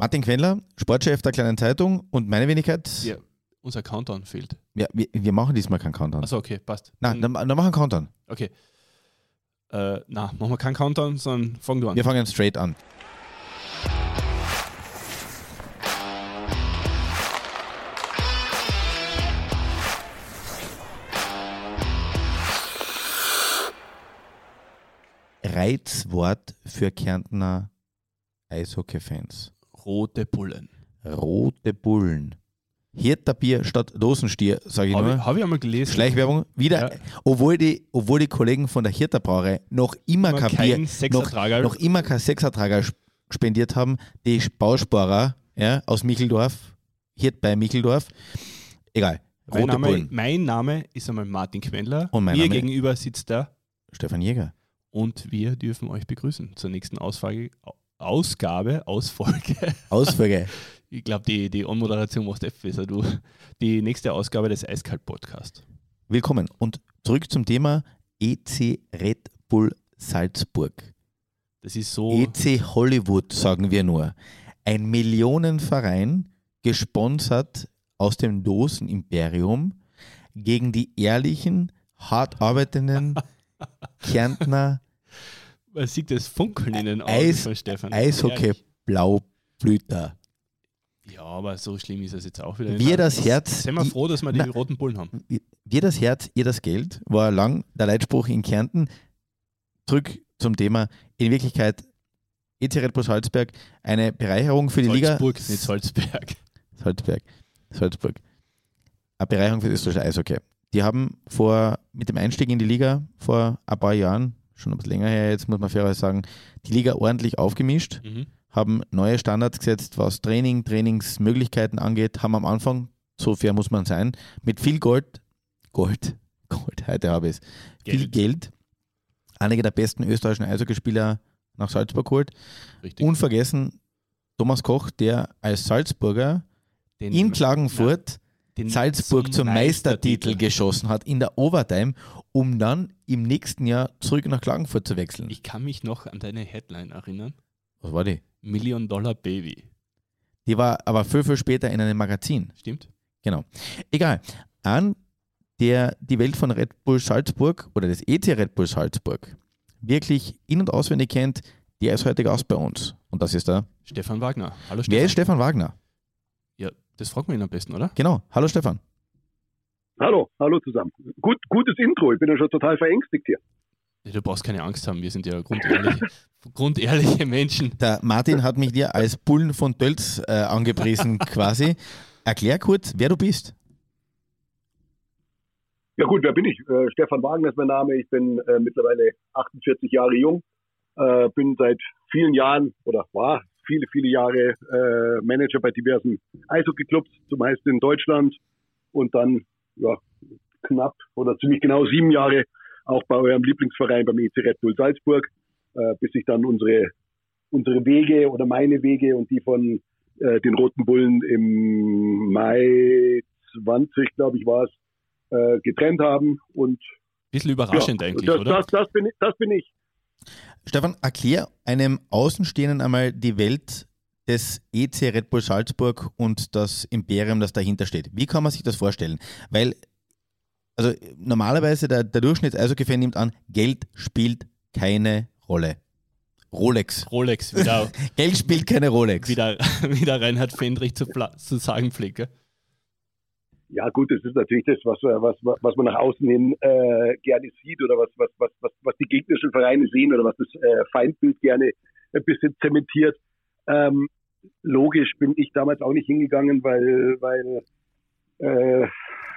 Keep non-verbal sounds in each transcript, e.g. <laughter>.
Martin Quendler, Sportchef der Kleinen Zeitung und meine Wenigkeit. Ja, unser Countdown fehlt. Ja, wir, wir machen diesmal keinen Countdown. Achso, okay, passt. Nein, dann, dann machen wir einen Countdown. Okay. Äh, na, machen wir keinen Countdown, sondern fang du an. Wir fangen straight an. Reizwort für Kärntner Eishockey-Fans. Rote Bullen. Rote Bullen. Hirterbier statt Dosenstier, sage ich Habe nur. ich, hab ich einmal gelesen. Schleichwerbung. Wieder, Ja. obwohl, die, obwohl die Kollegen von der Hirter Brauerei noch immer Immer kein Bier, noch, noch immer kein Sechsertrager sp- spendiert haben. Die Bausparer ja, aus Micheldorf, Hirt bei Micheldorf. Egal. mein, Rote Name, Bullen. mein Name ist einmal Martin Quendler. Und mein Mir Name- gegenüber sitzt er Stefan Jäger. und wir dürfen euch begrüßen zur nächsten Ausfrage, Ausgabe, Ausfolge. <laughs> Ausfolge. Ich glaube, die, die Anmoderation machst du besser, du. Die nächste Ausgabe des Eiskalt-Podcast. Willkommen. Und zurück zum Thema EC Red Bull Salzburg. Das ist so. EC Hollywood, sagen wir nur. Ein Millionenverein, gesponsert aus dem Dosen-Imperium, gegen die ehrlichen, hart arbeitenden <laughs> Kärntner Man sieht das Funkeln in den Augen Eis- von Stefan. Eishockey-Blaublüter. Ja, aber so schlimm ist es jetzt auch wieder. Wir das Herz, Sind wir froh, dass wir die Na- roten Bullen haben. wir das Herz, ihr das Geld, war lang der Leitspruch in Kärnten. Zurück zum Thema. In Wirklichkeit, EC Red Bull Salzburg, eine Bereicherung für die Liga. Salzburg, nicht Salzberg. Salzburg. Salzburg. Eine Bereicherung für das österreichische Eishockey. Die haben vor, mit dem Einstieg in die Liga vor ein paar Jahren, schon ein bisschen länger her, jetzt muss man fairerweise sagen, die Liga ordentlich aufgemischt, Mhm. haben neue Standards gesetzt, was Training, Trainingsmöglichkeiten angeht, haben am Anfang, so fair muss man sein, mit viel Gold, Gold, <laughs> Gold, heute habe ich es, viel Geld. Einige der besten österreichischen Eishockeyspieler nach Salzburg geholt. Richtig. Unvergessen Thomas Koch, der als Salzburger Den- in Klagenfurt den Salzburg zum Meistertitel geschossen hat in der Overtime, um dann im nächsten Jahr zurück nach Klagenfurt zu wechseln. Ich kann mich noch an deine Headline erinnern. Was war die? Million Dollar Baby. Die war aber viel, viel später in einem Magazin. Stimmt? Genau. Egal. An der die Welt von Red Bull Salzburg oder des EC Red Bull Salzburg wirklich in- und auswendig kennt, der ist heute Gast bei uns. Und das ist der. Stefan Wagner. Hallo Wer Stefan. ist Stefan Wagner? Das fragt man ihn am besten, oder? Genau. Hallo Stefan. Hallo, hallo zusammen. Gut, gutes Intro. Ich bin ja schon total verängstigt hier. Du brauchst keine Angst haben, wir sind ja grundehrliche, <laughs> grundehrliche Menschen. Der Martin hat mich dir als Bullen von Tölz äh, angepriesen <laughs> quasi. Erklär kurz, wer du bist. Ja gut, wer bin ich? Äh, Stefan Wagner ist mein Name. Ich bin äh, mittlerweile 48 Jahre jung. Äh, bin seit vielen Jahren oder war viele, viele Jahre äh, Manager bei diversen Eishockeyclubs, zumeist in Deutschland. Und dann ja, knapp oder ziemlich genau sieben Jahre auch bei eurem Lieblingsverein beim EC Red Bull Salzburg, äh, bis sich dann unsere, unsere Wege oder meine Wege und die von äh, den Roten Bullen im Mai 20, glaube ich, war es, äh, getrennt haben. Und Bisschen überraschend ja, eigentlich, das, oder? Das, das, bin ich, das bin ich. Stefan, erklär einem Außenstehenden einmal die Welt des EC Red Bull Salzburg und das Imperium, das dahinter steht. Wie kann man sich das vorstellen? Weil, also normalerweise der, der Durchschnitts-Eishockey-Fan nimmt an, Geld spielt keine Rolle. Rolex. Rolex, wieder, <laughs> Geld spielt keine Rolex. wieder, <laughs> wieder Reinhard Fendrich zu, zu sagen pflegt. Ja gut, das ist natürlich das, was, was, was man nach außen hin äh, gerne sieht oder was, was, was, was, was die gegnerischen Vereine sehen oder was das äh, Feindbild gerne ein bisschen zementiert. Ähm, logisch bin ich damals auch nicht hingegangen, weil, weil äh,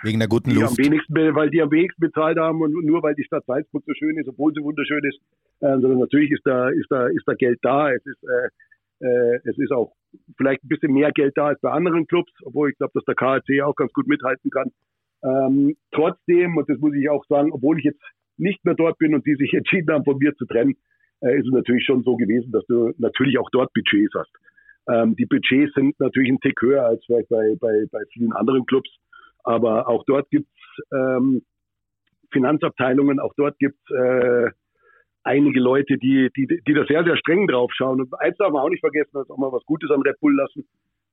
Wegen der guten die Luft. am wenigsten, weil die am wenigsten bezahlt haben und nur weil die Stadt Salzburg so schön ist, obwohl sie wunderschön ist, äh, sondern natürlich ist da, ist da, ist da Geld da. Es ist, äh, äh, es ist auch vielleicht ein bisschen mehr Geld da als bei anderen Clubs, obwohl ich glaube, dass der KHC auch ganz gut mithalten kann. Ähm, trotzdem, und das muss ich auch sagen, obwohl ich jetzt nicht mehr dort bin und die sich <laughs> entschieden haben, von mir zu trennen, äh, ist es natürlich schon so gewesen, dass du natürlich auch dort Budgets hast. Ähm, die Budgets sind natürlich ein Tick höher als vielleicht bei, bei, bei vielen anderen Clubs, aber auch dort gibt's ähm, Finanzabteilungen, auch dort gibt's äh, einige Leute, die, die, die da sehr, sehr streng drauf schauen. Und eins darf man auch nicht vergessen, dass auch mal was Gutes an Red Bull lassen.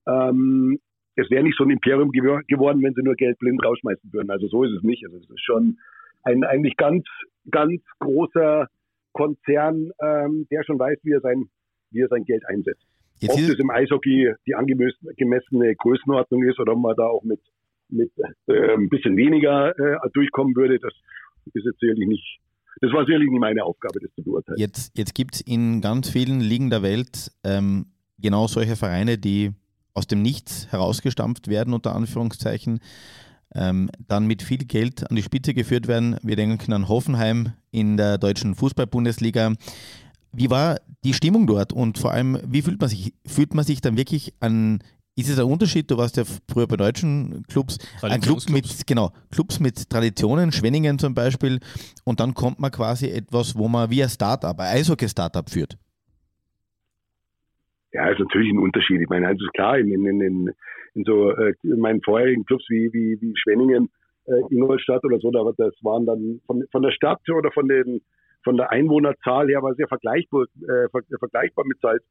Ähm, es wäre nicht so ein Imperium geworden, wenn sie nur Geld blind rausschmeißen würden. Also so ist es nicht. Also es ist schon ein eigentlich ganz, ganz großer Konzern, ähm, der schon weiß, wie er sein, wie er sein Geld einsetzt. Jetzt ob es im Eishockey die angemessene Größenordnung ist oder ob man da auch mit, mit äh, ein bisschen weniger äh, durchkommen würde, das ist jetzt sicherlich nicht, das war sicherlich nicht meine Aufgabe, das zu beurteilen. Jetzt, jetzt gibt es in ganz vielen Ligen der Welt ähm, genau solche Vereine, die aus dem Nichts herausgestampft werden, unter Anführungszeichen, ähm, dann mit viel Geld an die Spitze geführt werden. Wir denken an Hoffenheim in der deutschen Fußball-Bundesliga. Wie war die Stimmung dort und vor allem, wie fühlt man sich? Fühlt man sich dann wirklich an, ist es ein Unterschied? Du warst ja früher bei deutschen Clubs, ein Club mit, genau, Clubs mit Traditionen, Schwenningen zum Beispiel, und dann kommt man quasi etwas, wo man wie ein Startup, ein Eishockey-Startup führt. Ja, ist natürlich ein Unterschied. Ich meine, also ist klar, in, in, in, in so äh, in meinen vorherigen Clubs wie, wie, wie Schwenningen, äh, Ingolstadt oder so, da, das waren dann von, von der Stadt oder von den von der Einwohnerzahl her war sehr vergleichbar, äh, vergleichbar mit Salz,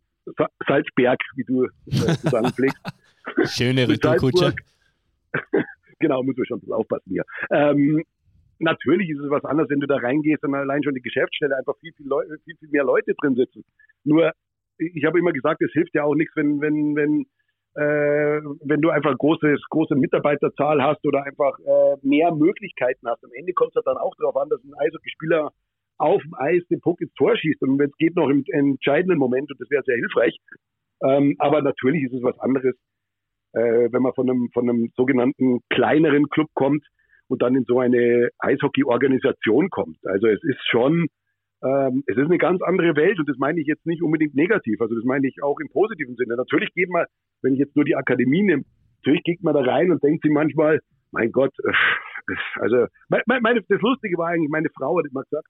Salzberg, wie du äh, pflegst. <laughs> Schöne <laughs> Retourkutsche. <laughs> genau, muss man schon aufpassen hier. Ähm, natürlich ist es was anderes, wenn du da reingehst und allein schon die Geschäftsstelle einfach viel, viel, Leute, viel, viel mehr Leute drin sitzen. Nur ich habe immer gesagt, es hilft ja auch nichts, wenn, wenn, wenn, äh, wenn du einfach großes, große Mitarbeiterzahl hast oder einfach äh, mehr Möglichkeiten hast. Am Ende kommt es dann auch darauf an, dass ein Eishockeyspieler auf dem Eis den Puck ins Tor schießt. Und wenn es geht noch im, im entscheidenden Moment, und das wäre sehr hilfreich. Ähm, aber natürlich ist es was anderes, äh, wenn man von einem, von einem sogenannten kleineren Club kommt und dann in so eine Eishockey-Organisation kommt. Also es ist schon ähm, es ist eine ganz andere Welt und das meine ich jetzt nicht unbedingt negativ, also das meine ich auch im positiven Sinne. Natürlich geht man, wenn ich jetzt nur die Akademie nehme, natürlich geht man da rein und denkt sich manchmal, mein Gott, äh, also meine, das Lustige war eigentlich, meine Frau hat immer gesagt,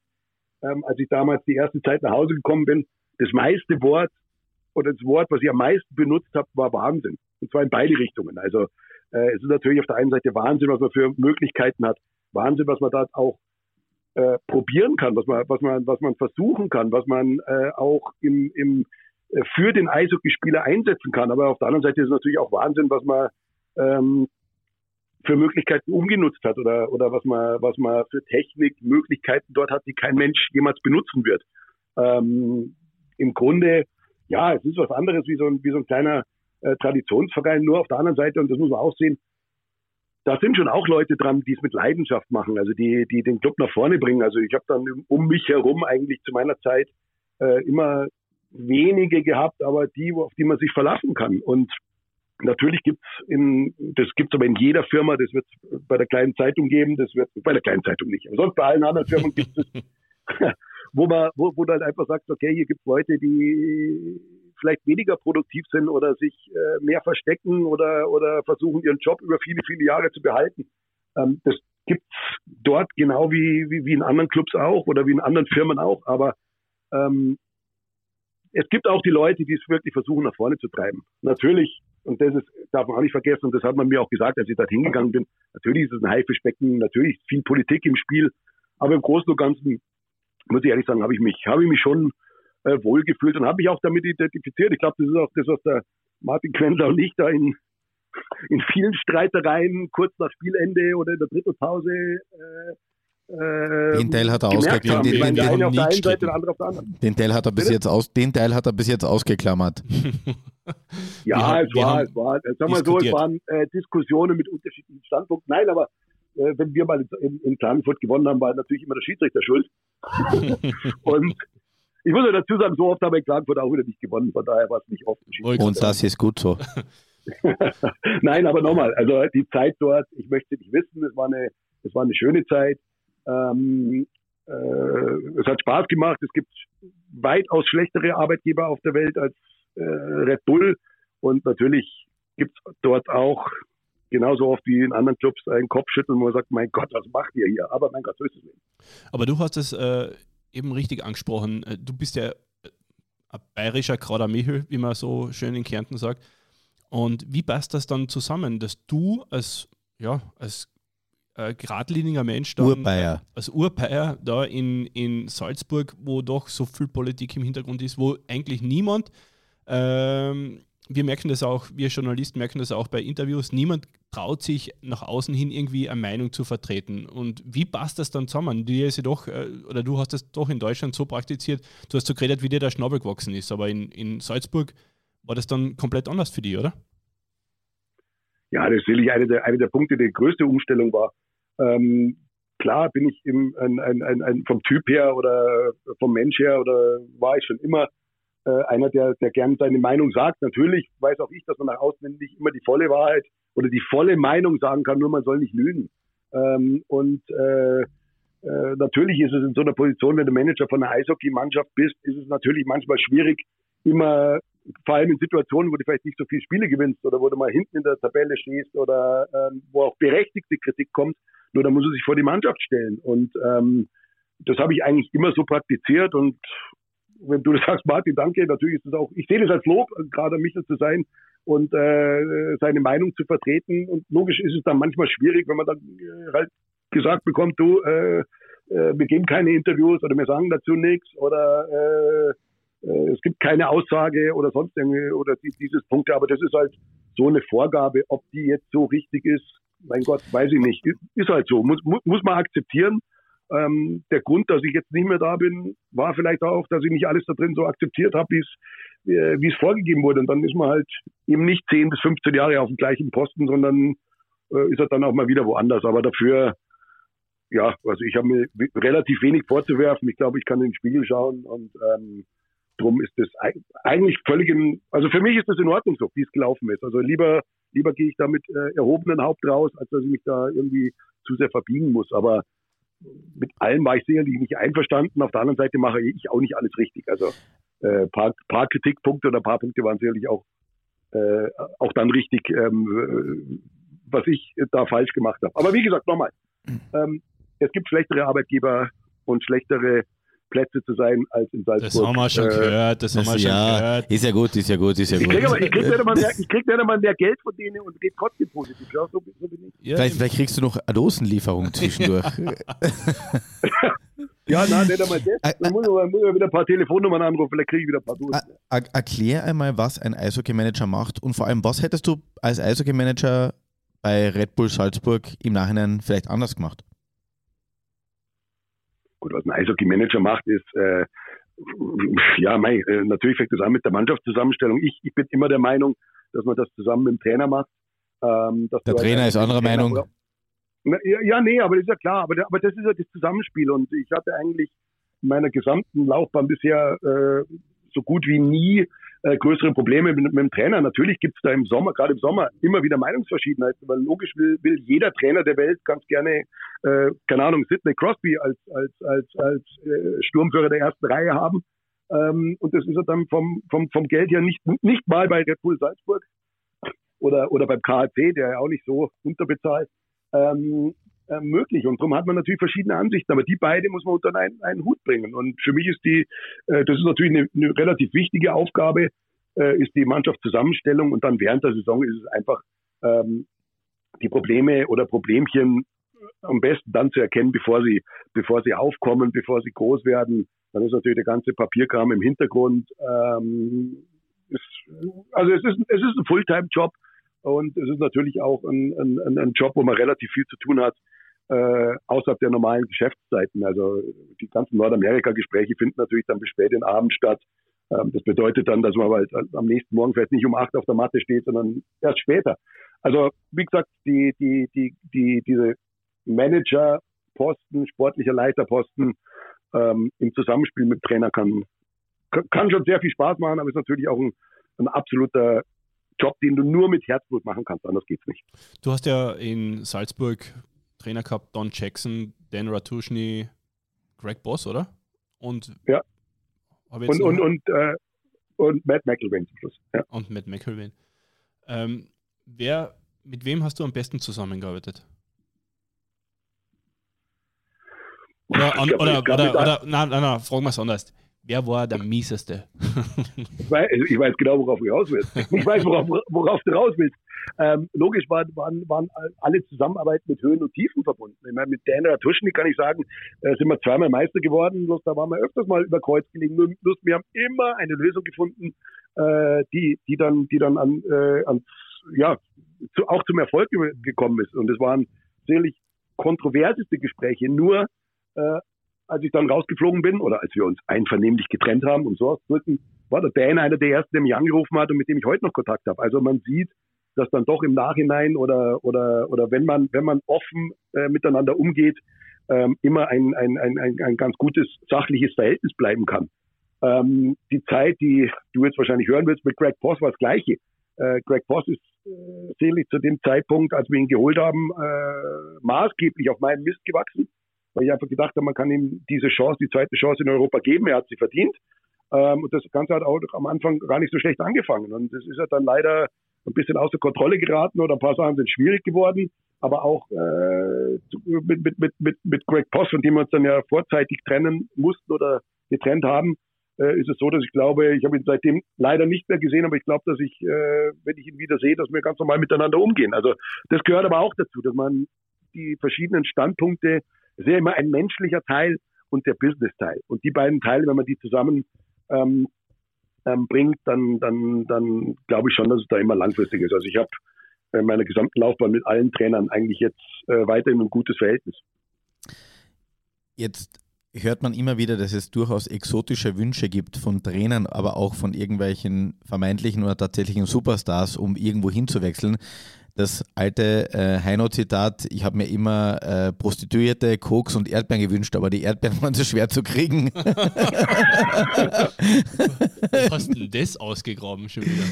ähm, als ich damals die erste Zeit nach Hause gekommen bin, das meiste Wort oder das Wort, was ich am meisten benutzt habe, war Wahnsinn. Und zwar in beide Richtungen. Also äh, es ist natürlich auf der einen Seite Wahnsinn, was man für Möglichkeiten hat. Wahnsinn, was man da auch äh, probieren kann, was man, was man, was man versuchen kann, was man äh, auch im, im, äh, für den Eishockeyspieler einsetzen kann. Aber auf der anderen Seite ist es natürlich auch Wahnsinn, was man ähm, für Möglichkeiten umgenutzt hat oder, oder was man, was man für Technik, Möglichkeiten dort hat, die kein Mensch jemals benutzen wird. Ähm, Im Grunde, ja, es ist was anderes wie so ein, wie so ein kleiner äh, Traditionsverein, nur auf der anderen Seite, und das muss man auch sehen, da sind schon auch Leute dran, die es mit Leidenschaft machen, also die, die den Club nach vorne bringen. Also ich habe dann um mich herum eigentlich zu meiner Zeit äh, immer wenige gehabt, aber die, auf die man sich verlassen kann. Und natürlich gibt's in, das gibt's aber in jeder Firma, das wird bei der kleinen Zeitung geben, das wird bei der kleinen Zeitung nicht. Aber sonst bei allen anderen Firmen gibt es, <laughs> <laughs> wo man, wo, wo du halt einfach sagst, okay, hier gibt's Leute, die vielleicht weniger produktiv sind oder sich äh, mehr verstecken oder, oder versuchen, ihren Job über viele, viele Jahre zu behalten. Ähm, das gibt's dort genau wie, wie, wie in anderen Clubs auch oder wie in anderen Firmen auch. Aber ähm, es gibt auch die Leute, die es wirklich versuchen, nach vorne zu treiben. Natürlich, und das ist, darf man auch nicht vergessen, und das hat man mir auch gesagt, als ich da hingegangen bin, natürlich ist es ein Haifischbecken, natürlich ist viel Politik im Spiel, aber im Großen und Ganzen, muss ich ehrlich sagen, habe ich mich, habe ich mich schon äh, wohlgefühlt und habe mich auch damit identifiziert. Ich glaube, das ist auch das, was der Martin Quendler und ich da in, in vielen Streitereien kurz nach Spielende oder in der Drittelpause äh, äh, den Teil hat er ausgeklammert. Den, den, den, den, Teil hat er bis jetzt aus, den Teil hat er bis jetzt ausgeklammert. <laughs> ja, es, war, es war, sagen wir so, es waren äh, Diskussionen mit unterschiedlichen Standpunkten. Nein, aber äh, wenn wir mal in, in Klagenfurt gewonnen haben, war natürlich immer der Schiedsrichter schuld. <laughs> und ich muss ja dazu sagen, so oft haben wir in Klagenfurt auch wieder nicht gewonnen, von daher war es nicht oft. Und das ist gut so. <laughs> Nein, aber nochmal, also die Zeit dort, ich möchte nicht wissen, es war eine, es war eine schöne Zeit. Ähm, äh, es hat Spaß gemacht. Es gibt weitaus schlechtere Arbeitgeber auf der Welt als äh, Red Bull. Und natürlich gibt es dort auch genauso oft wie in anderen Clubs einen Kopfschütteln, wo man sagt, mein Gott, was macht ihr hier? Aber mein Gott, so ist es nicht. Aber du hast es äh, eben richtig angesprochen. Äh, du bist ja äh, ein bayerischer Kraudermichel, wie man so schön in Kärnten sagt. Und wie passt das dann zusammen, dass du als, ja, als äh, geradliniger Mensch, dann, Urbayer. als Urbayer da in, in Salzburg, wo doch so viel Politik im Hintergrund ist, wo eigentlich niemand ähm, wir merken das auch, wir Journalisten merken das auch bei Interviews, niemand traut sich nach außen hin irgendwie eine Meinung zu vertreten. Und wie passt das dann zusammen? Du, ist ja doch, äh, oder du hast das doch in Deutschland so praktiziert, du hast so geredet, wie dir der Schnabel gewachsen ist, aber in, in Salzburg war das dann komplett anders für dich, oder? Ja, das ist sicherlich einer der, eine der Punkte, die größte Umstellung war. Ähm, klar bin ich im, ein, ein, ein, vom Typ her oder vom Mensch her oder war ich schon immer äh, einer, der, der gern seine Meinung sagt. Natürlich weiß auch ich, dass man nach außen nicht immer die volle Wahrheit oder die volle Meinung sagen kann, nur man soll nicht lügen. Ähm, und äh, äh, natürlich ist es in so einer Position, wenn du Manager von einer Eishockey-Mannschaft bist, ist es natürlich manchmal schwierig, immer, vor allem in Situationen, wo du vielleicht nicht so viele Spiele gewinnst oder wo du mal hinten in der Tabelle stehst oder ähm, wo auch berechtigte Kritik kommt, nur da muss er sich vor die Mannschaft stellen. Und ähm, das habe ich eigentlich immer so praktiziert und wenn du <laughs> das sagst, Martin, danke, natürlich ist es auch, ich sehe das als Lob, gerade Michel zu sein und äh, seine Meinung zu vertreten. Und logisch ist es dann manchmal schwierig, wenn man dann äh, halt gesagt bekommt, du, äh, äh, wir geben keine Interviews oder wir sagen dazu nichts oder äh, äh, es gibt keine Aussage oder sonst irgendwie oder dieses Punkt. Aber das ist halt so eine Vorgabe, ob die jetzt so richtig ist. Mein Gott, weiß ich nicht. Ist halt so. Muss, muss man akzeptieren. Ähm, der Grund, dass ich jetzt nicht mehr da bin, war vielleicht auch, dass ich nicht alles da drin so akzeptiert habe, wie äh, es vorgegeben wurde. Und dann ist man halt eben nicht 10 bis 15 Jahre auf dem gleichen Posten, sondern äh, ist er dann auch mal wieder woanders. Aber dafür, ja, also ich habe mir relativ wenig vorzuwerfen. Ich glaube, ich kann in den Spiegel schauen und ähm, drum ist das eigentlich völlig in, also für mich ist das in Ordnung so, wie es gelaufen ist. Also lieber, lieber gehe ich da mit äh, erhobenen Haupt raus, als dass ich mich da irgendwie zu sehr verbiegen muss. Aber mit allem war ich sicherlich nicht einverstanden. Auf der anderen Seite mache ich auch nicht alles richtig. Also äh, paar, paar Kritikpunkte oder ein paar Punkte waren sicherlich auch, äh, auch dann richtig, ähm, was ich da falsch gemacht habe. Aber wie gesagt, nochmal, ähm, es gibt schlechtere Arbeitgeber und schlechtere Plätze zu sein als in Salzburg. Das haben wir schon äh, gehört, das, das haben wir schon ja, gehört. Ist ja gut, ist ja gut, ist ja ich gut. Krieg aber, ich kriege nicht, nicht einmal mehr Geld von denen und geht trotzdem positiv. Ja, so, so ja, vielleicht, vielleicht, kriegst du noch eine Dosenlieferung zwischendurch. <laughs> ja, nein, nicht einmal das. Dann muss man wieder ein paar Telefonnummern anrufen, vielleicht kriege ich wieder ein paar Dosen. Erklär einmal, was ein Eishockey-Manager macht und vor allem, was hättest du als Eishockey-Manager bei Red Bull Salzburg im Nachhinein vielleicht anders gemacht? Gut, was ein Eishockey-Manager macht, ist, äh, ja, mei, äh, natürlich fängt das an mit der Mannschaftszusammenstellung. Ich, ich bin immer der Meinung, dass man das zusammen mit dem Trainer macht. Ähm, der Trainer ist anderer Meinung. Na, ja, ja, nee, aber das ist ja klar. Aber, aber das ist ja das Zusammenspiel. Und ich hatte eigentlich in meiner gesamten Laufbahn bisher äh, so gut wie nie äh, größere Probleme mit, mit dem Trainer. Natürlich gibt es da im Sommer, gerade im Sommer, immer wieder Meinungsverschiedenheiten, weil logisch will, will jeder Trainer der Welt ganz gerne, äh, keine Ahnung, Sidney Crosby als, als, als, als äh, Sturmführer der ersten Reihe haben. Ähm, und das ist er dann vom, vom, vom Geld her nicht, nicht mal bei Red Bull Salzburg oder, oder beim KHC, der ja auch nicht so unterbezahlt. Ähm, äh, möglich. Und darum hat man natürlich verschiedene Ansichten, aber die beide muss man unter einen, einen Hut bringen. Und für mich ist die, äh, das ist natürlich eine, eine relativ wichtige Aufgabe, äh, ist die Mannschaftszusammenstellung und dann während der Saison ist es einfach ähm, die Probleme oder Problemchen am besten dann zu erkennen, bevor sie, bevor sie aufkommen, bevor sie groß werden. Dann ist natürlich der ganze Papierkram im Hintergrund. Ähm, ist, also es ist, es ist ein Fulltime-Job und es ist natürlich auch ein, ein, ein Job, wo man relativ viel zu tun hat äh, außerhalb der normalen Geschäftszeiten. Also die ganzen Nordamerika-Gespräche finden natürlich dann bis spät in Abend statt. Ähm, das bedeutet dann, dass man halt am nächsten Morgen vielleicht nicht um acht auf der Matte steht, sondern erst später. Also wie gesagt, die, die, die, die, diese Managerposten, sportlicher Leiterposten ähm, im Zusammenspiel mit Trainer kann, kann schon sehr viel Spaß machen, aber ist natürlich auch ein, ein absoluter Job, den du nur mit Herzblut machen kannst, anders geht's nicht. Du hast ja in Salzburg Trainer gehabt, Don Jackson, Dan Ratushny, Greg Boss, oder? Und ja. Und, und, und, äh, und Matt McElwain zum Schluss. Ja. Und Matt McElwain. Ähm, wer, mit wem hast du am besten zusammengearbeitet? Oder, glaub, oder, oder, oder, nein, nein, nein, fragen wir es anders. Wer war der mieseste? ich, weiß, ich weiß genau, worauf du raus willst. Ich weiß, worauf, worauf du raus willst. ähm, logisch waren, waren, waren alle Zusammenarbeit mit Höhen und Tiefen verbunden. Ich meine, mit Daniel Tuschny kann ich sagen, äh, sind wir zweimal Meister geworden, bloß da waren wir öfters mal über Kreuz gelegen. Bloß wir haben immer eine Lösung gefunden, äh, die, die dann, die dann an, äh, ans, ja, zu, auch zum Erfolg gekommen ist. Und es waren sicherlich kontroverseste Gespräche. Nur äh, als ich dann rausgeflogen bin oder als wir uns einvernehmlich getrennt haben, um so auszudrücken, war der Dan einer der ersten, der mich angerufen hat und mit dem ich heute noch Kontakt habe. Also man sieht, dass dann doch im Nachhinein oder oder oder wenn man wenn man offen äh, miteinander umgeht, ähm, immer ein, ein, ein, ein, ein ganz gutes sachliches Verhältnis bleiben kann. Ähm, die Zeit, die du jetzt wahrscheinlich hören willst mit Greg Voss, war das Gleiche. Äh, Greg Voss ist äh, sicherlich zu dem Zeitpunkt, als wir ihn geholt haben, äh, maßgeblich auf meinen Mist gewachsen weil ich einfach gedacht habe, man kann ihm diese Chance, die zweite Chance in Europa geben. Er hat sie verdient. Ähm, und das Ganze hat auch am Anfang gar nicht so schlecht angefangen. Und das ist ja dann leider ein bisschen außer Kontrolle geraten oder ein paar Sachen sind schwierig geworden. Aber auch äh, mit, mit, mit, mit, mit Greg Poss, von dem wir uns dann ja vorzeitig trennen mussten oder getrennt haben, äh, ist es so, dass ich glaube, ich habe ihn seitdem leider nicht mehr gesehen, aber ich glaube, dass ich, äh, wenn ich ihn wieder sehe, dass wir ganz normal miteinander umgehen. Also das gehört aber auch dazu, dass man die verschiedenen Standpunkte es ist ja immer ein menschlicher Teil und der Business-Teil. Und die beiden Teile, wenn man die zusammen ähm, ähm, bringt, dann, dann, dann glaube ich schon, dass es da immer langfristig ist. Also ich habe in meiner gesamten Laufbahn mit allen Trainern eigentlich jetzt äh, weiterhin ein gutes Verhältnis. Jetzt hört man immer wieder, dass es durchaus exotische Wünsche gibt von Trainern, aber auch von irgendwelchen vermeintlichen oder tatsächlichen Superstars, um irgendwo hinzuwechseln das alte äh, Heino-Zitat, ich habe mir immer äh, Prostituierte, Koks und Erdbeeren gewünscht, aber die Erdbeeren waren so schwer zu kriegen. Wo hast du denn das ausgegraben schon wieder?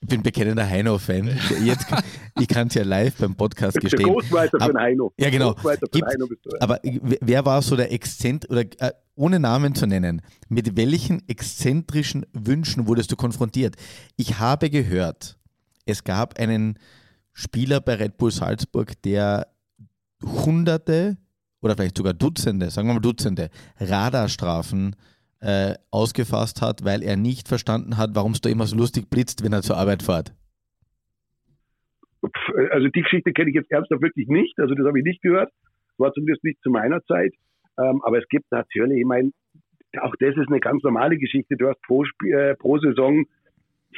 Ich bin bekennender Heino-Fan. ich kann es ja live beim Podcast gestehen. Der Ghostwriter von Heino. Ja, genau. Gibt, Heino aber wer war so der Exzent oder äh, ohne Namen zu nennen, mit welchen exzentrischen Wünschen wurdest du konfrontiert? Ich habe gehört, es gab einen Spieler bei Red Bull Salzburg, der Hunderte oder vielleicht sogar Dutzende, sagen wir mal Dutzende Radarstrafen äh, ausgefasst hat, weil er nicht verstanden hat, warum es da immer so lustig blitzt, wenn er zur Arbeit fährt. Also die Geschichte kenne ich jetzt ernsthaft wirklich nicht, also das habe ich nicht gehört, war zumindest nicht zu meiner Zeit, ähm, aber es gibt natürlich, ich meine, auch das ist eine ganz normale Geschichte, du hast pro, äh, pro Saison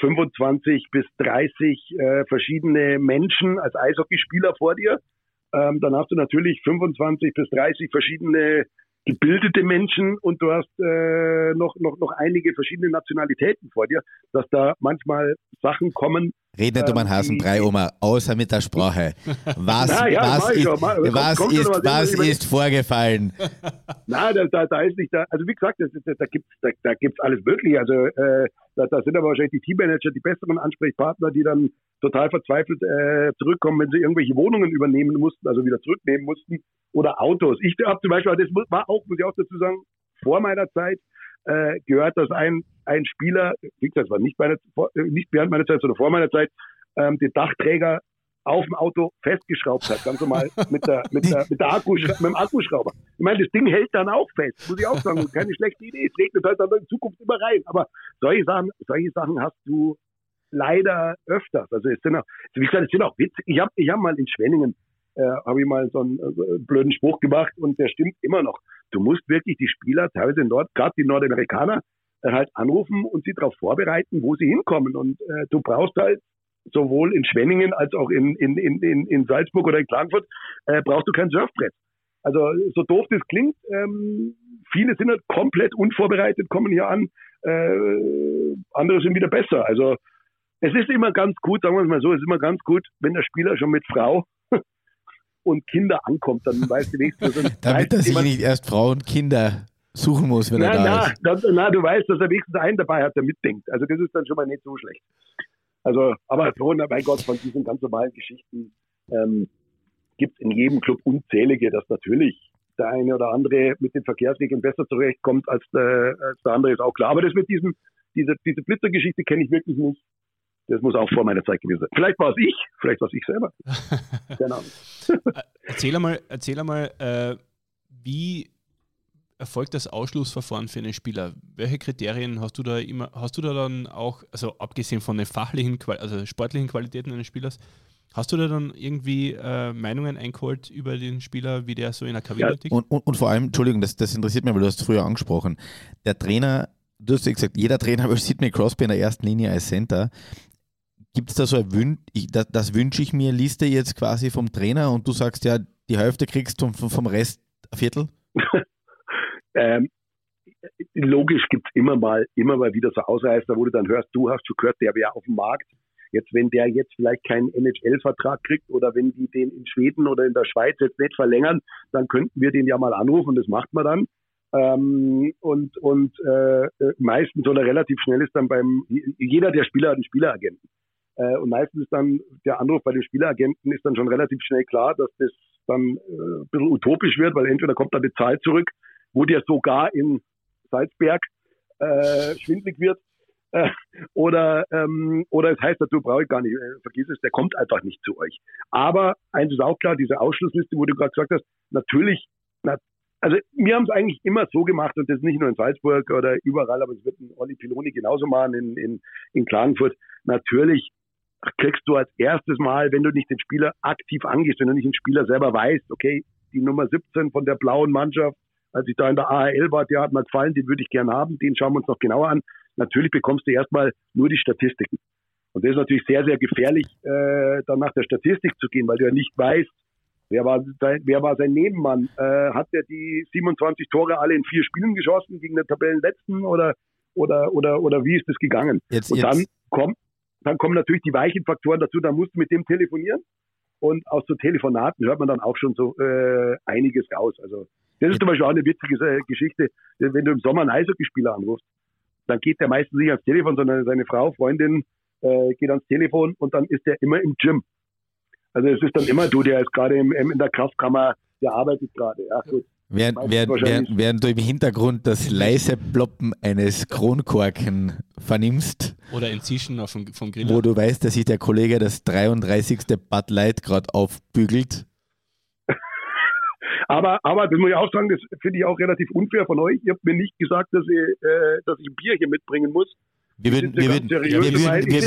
25 bis 30 äh, verschiedene Menschen als Eishockeyspieler vor dir. Ähm, dann hast du natürlich 25 bis 30 verschiedene gebildete Menschen und du hast äh, noch, noch, noch einige verschiedene Nationalitäten vor dir, dass da manchmal Sachen kommen. Red nicht um einen Hasenbrei, Oma, außer mit der Sprache. Was, <laughs> Na, ja, was, ist, mal, was, kommt, ist, was ist vorgefallen? <laughs> Nein, da, da, da ist nicht da, also wie gesagt, das, da, da gibt es da, da gibt's alles Mögliche. Also äh, da, da sind aber wahrscheinlich die Teammanager die besseren Ansprechpartner, die dann total verzweifelt äh, zurückkommen, wenn sie irgendwelche Wohnungen übernehmen mussten, also wieder zurücknehmen mussten oder Autos. Ich habe zum Beispiel, das war auch, muss ich auch dazu sagen, vor meiner Zeit äh, gehört, dass ein, ein Spieler, wie gesagt, das war nicht, meine, nicht während meiner Zeit, sondern vor meiner Zeit, ähm, den Dachträger auf dem Auto festgeschraubt hat, ganz normal <laughs> mit der mit der mit der Akkuschra mit dem Akkuschrauber. Ich meine, das Ding hält dann auch fest, muss ich auch sagen, keine schlechte Idee. Es regnet halt dann in Zukunft immer rein, aber solche Sachen, solche Sachen hast du leider öfters. Also es sind auch, wie gesagt, es sind auch Witze. Ich habe ich hab mal in Schwenningen äh, habe ich mal so einen äh, blöden Spruch gemacht und der stimmt immer noch. Du musst wirklich die Spieler, teilweise Nord, gerade die Nordamerikaner, äh, halt anrufen und sie darauf vorbereiten, wo sie hinkommen. Und äh, du brauchst halt sowohl in Schwenningen als auch in, in, in, in Salzburg oder in Klagenfurt, äh, brauchst du kein Surfbrett. Also so doof das klingt, ähm, viele sind halt komplett unvorbereitet, kommen hier an, äh, andere sind wieder besser. Also es ist immer ganz gut, sagen wir es mal so, es ist immer ganz gut, wenn der Spieler schon mit Frau und Kinder ankommt, dann weißt du wenigstens. <laughs> Damit er sich nicht erst Frau und Kinder suchen muss, wenn na, er da na, ist. Das, na, du weißt, dass er wenigstens einen dabei hat, der mitdenkt. Also das ist dann schon mal nicht so schlecht. Also, aber so, mein Gott, von diesen ganz normalen Geschichten ähm, gibt es in jedem Club unzählige, dass natürlich der eine oder andere mit den Verkehrsregeln besser zurechtkommt als der, als der andere, ist auch klar. Aber das mit diesem, diese, diese Blitzergeschichte kenne ich wirklich nicht. Das muss auch vor meiner Zeit gewesen sein. Vielleicht war es ich, vielleicht war es ich selber. <laughs> Keine Ahnung. Äh, erzähl einmal, erzähl einmal äh, wie erfolgt das Ausschlussverfahren für einen Spieler? Welche Kriterien hast du da immer, hast du da dann auch, also abgesehen von den fachlichen, also sportlichen Qualitäten eines Spielers, Hast du da dann irgendwie äh, Meinungen eingeholt über den Spieler, wie der so in der Kabine ja, und, und, und, vor allem, Entschuldigung, das, das interessiert mich, weil du hast es früher angesprochen. Der Trainer, du hast ja gesagt, jeder Trainer <laughs> will Sidney Crosby in der ersten Linie als Center. Gibt es da so ein Wünsch, das, das wünsche ich mir, Liste jetzt quasi vom Trainer und du sagst ja, die Hälfte kriegst du vom, vom Rest ein Viertel? <laughs> ähm, logisch gibt es immer mal, immer mal wieder so Ausreißer, wo du dann hörst, du hast schon gehört, der wäre auf dem Markt Jetzt, wenn der jetzt vielleicht keinen NHL-Vertrag kriegt oder wenn die den in Schweden oder in der Schweiz jetzt nicht verlängern, dann könnten wir den ja mal anrufen, das macht man dann. Ähm, und und äh, meistens oder relativ schnell ist dann beim, jeder der Spieler hat einen Spieleragenten. Äh, und meistens ist dann der Anruf bei dem Spieleragenten ist dann schon relativ schnell klar, dass das dann äh, ein bisschen utopisch wird, weil entweder kommt da eine Zahl zurück, wo dir sogar in Salzberg äh, schwindlig wird äh, oder, ähm, oder es heißt dazu, brauche ich gar nicht, äh, vergiss es, der kommt einfach nicht zu euch. Aber eins ist auch klar, diese Ausschlussliste, wo du gerade gesagt hast, natürlich, na, also wir haben es eigentlich immer so gemacht und das nicht nur in Salzburg oder überall, aber es wird ein Olli Piloni genauso machen in, in, in Klagenfurt. Natürlich kriegst du als erstes Mal, wenn du nicht den Spieler aktiv angehst, wenn du nicht den Spieler selber weißt, okay, die Nummer 17 von der blauen Mannschaft, als ich da in der AHL war, der hat mir gefallen, den würde ich gern haben, den schauen wir uns noch genauer an natürlich bekommst du erstmal nur die Statistiken. Und das ist natürlich sehr, sehr gefährlich, äh, dann nach der Statistik zu gehen, weil du ja nicht weißt, wer war sein, wer war sein Nebenmann. Äh, hat er die 27 Tore alle in vier Spielen geschossen gegen den Tabellenletzten oder, oder, oder, oder wie ist das gegangen? Jetzt, Und jetzt. dann kommt, dann kommen natürlich die weichen Faktoren dazu, da musst du mit dem telefonieren. Und aus so Telefonaten hört man dann auch schon so äh, einiges raus. Also das ist zum Beispiel auch eine witzige äh, Geschichte, wenn du im Sommer einen Eishockeyspieler anrufst dann geht der meistens nicht ans Telefon, sondern seine Frau, Freundin äh, geht ans Telefon und dann ist der immer im Gym. Also es ist dann immer du, der ist gerade in der Kraftkammer, der arbeitet gerade. Ja, gut. Während, während, während, während, du im Hintergrund das leise Ploppen eines Kronkorken vernimmst. Oder ein Zischen vom, vom Grill. Wo du weißt, dass sich der Kollege das 33. Bud Light gerade aufbügelt. <laughs> Aber, aber das muss ich auch sagen, das finde ich auch relativ unfair von euch. Ihr habt mir nicht gesagt, dass ich, äh, dass ich ein Bier hier mitbringen muss. Wir würden, wir würden, wir würden, wir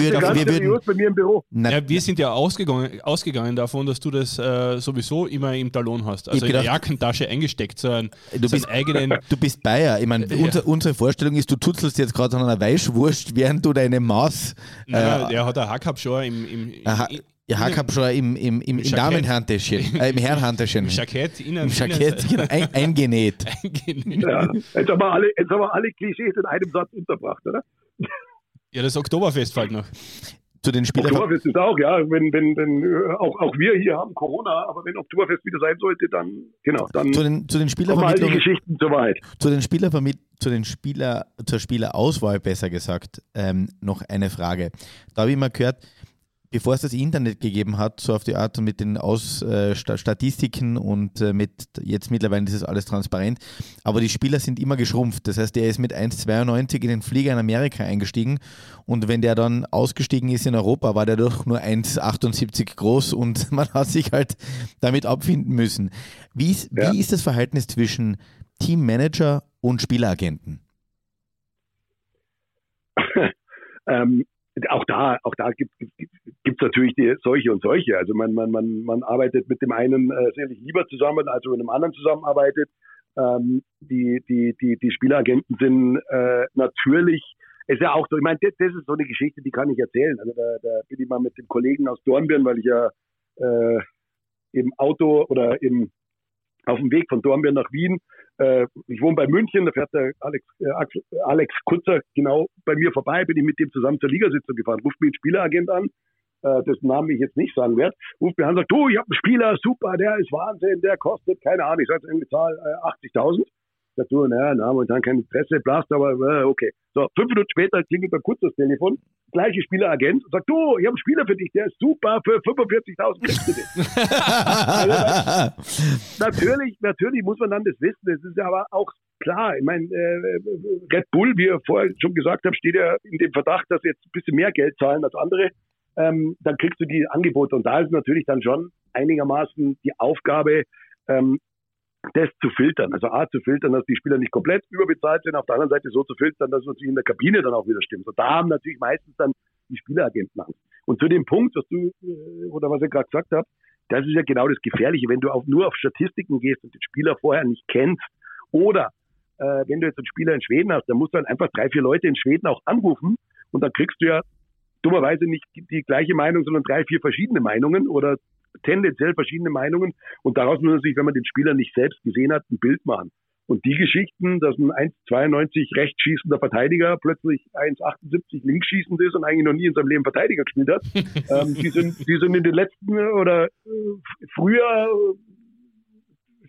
würden, wir bei mir im Büro. Ja, wir sind ja ausgegangen, ausgegangen davon, dass du das äh, sowieso immer im Talon hast. Also in der Jackentasche eingesteckt, so ein, du so bist, eigenen. Du bist Bayer. Ich meine, ja. unsere, unsere Vorstellung ist, du tutzelst jetzt gerade an einer Weißwurst, während du deine Maus. Äh, der hat ein Hackab schon im, im, im, ja, Hackab schon im, im, im, im Damenhandtäschchen, äh, im Herrenhandtäschchen. <laughs> Im Jackett, innen. Im Jackett, <laughs> genau, ein, eingenäht. <laughs> eingenäht. Ja, jetzt, haben wir alle, jetzt haben wir alle Klischees in einem Satz unterbracht, oder? Ja, das Oktoberfest fällt noch. Zu den Spielern. Oktoberfest ist auch, ja. Wenn, wenn, wenn, äh, auch, auch wir hier haben Corona, aber wenn Oktoberfest wieder sein sollte, dann, genau, dann. Zu den, zu den Spielervermittlungen. die Geschichten zur Wahrheit. Zu den Spielervermitt zu den Spieler, zur Spielerauswahl besser gesagt, ähm, noch eine Frage. Da habe ich mal gehört, bevor es das Internet gegeben hat, so auf die Art mit den Aus, äh, Statistiken und äh, mit jetzt mittlerweile ist es alles transparent, aber die Spieler sind immer geschrumpft. Das heißt, er ist mit 1,92 in den Flieger in Amerika eingestiegen und wenn der dann ausgestiegen ist in Europa, war der doch nur 1,78 groß und <laughs> man hat sich halt damit abfinden müssen. Wie ist, ja. wie ist das Verhältnis zwischen Teammanager und Spieleragenten? <laughs> ähm, auch da, auch da gibt es natürlich die, solche und solche. Also man, man, man, man arbeitet mit dem einen äh, sicherlich lieber zusammen, als mit dem anderen zusammenarbeitet. Ähm, die, die, die, die Spielagenten sind äh, natürlich, ist ja auch so, ich meine, das, das, ist so eine Geschichte, die kann ich erzählen. Also da, da bin ich mal mit dem Kollegen aus Dornbirn, weil ich ja äh, im Auto oder im, auf dem Weg von Dornbirn nach Wien. Äh, ich wohne bei München, da fährt der Alex, äh, Alex Kutzer genau bei mir vorbei, bin ich mit dem zusammen zur Ligasitzung gefahren, ruft mich ein Spieleragent an, äh, dessen Namen ich jetzt nicht sagen werde, ruft mich an und sagt, du, ich habe einen Spieler, super, der ist Wahnsinn, der kostet, keine Ahnung, ich sage irgendwie Zahl äh, 80.000. Du, naja, na, momentan keine Presse, blast, aber äh, okay. So, fünf Minuten später klingelt bei Kurz das Telefon, gleiche Spieleragent, sagt, du, ich habe einen Spieler für dich, der ist super, für 45.000 kriegst du den. natürlich, natürlich muss man dann das wissen, das ist aber auch klar, ich meine, äh, Red Bull, wie ihr vorher schon gesagt habt, steht ja in dem Verdacht, dass sie jetzt ein bisschen mehr Geld zahlen als andere. Ähm, dann kriegst du die Angebote. Und da ist natürlich dann schon einigermaßen die Aufgabe, ähm, das zu filtern. Also A, zu filtern, dass die Spieler nicht komplett überbezahlt sind, auf der anderen Seite so zu filtern, dass es natürlich in der Kabine dann auch wieder stimmt. Und da haben natürlich meistens dann die Spieleragenten Angst. Und zu dem Punkt, was du äh, oder was ich gerade gesagt habe, das ist ja genau das Gefährliche, wenn du auf, nur auf Statistiken gehst und den Spieler vorher nicht kennst oder äh, wenn du jetzt einen Spieler in Schweden hast, dann musst du dann einfach drei, vier Leute in Schweden auch anrufen und dann kriegst du ja dummerweise nicht die gleiche Meinung, sondern drei, vier verschiedene Meinungen oder tendenziell verschiedene Meinungen und daraus muss man sich, wenn man den Spieler nicht selbst gesehen hat, ein Bild machen. Und die Geschichten, dass ein 1,92 rechts schießender Verteidiger plötzlich 1,78 links schießend ist und eigentlich noch nie in seinem Leben Verteidiger gespielt hat, <laughs> ähm, die, sind, die sind in den letzten oder äh, früher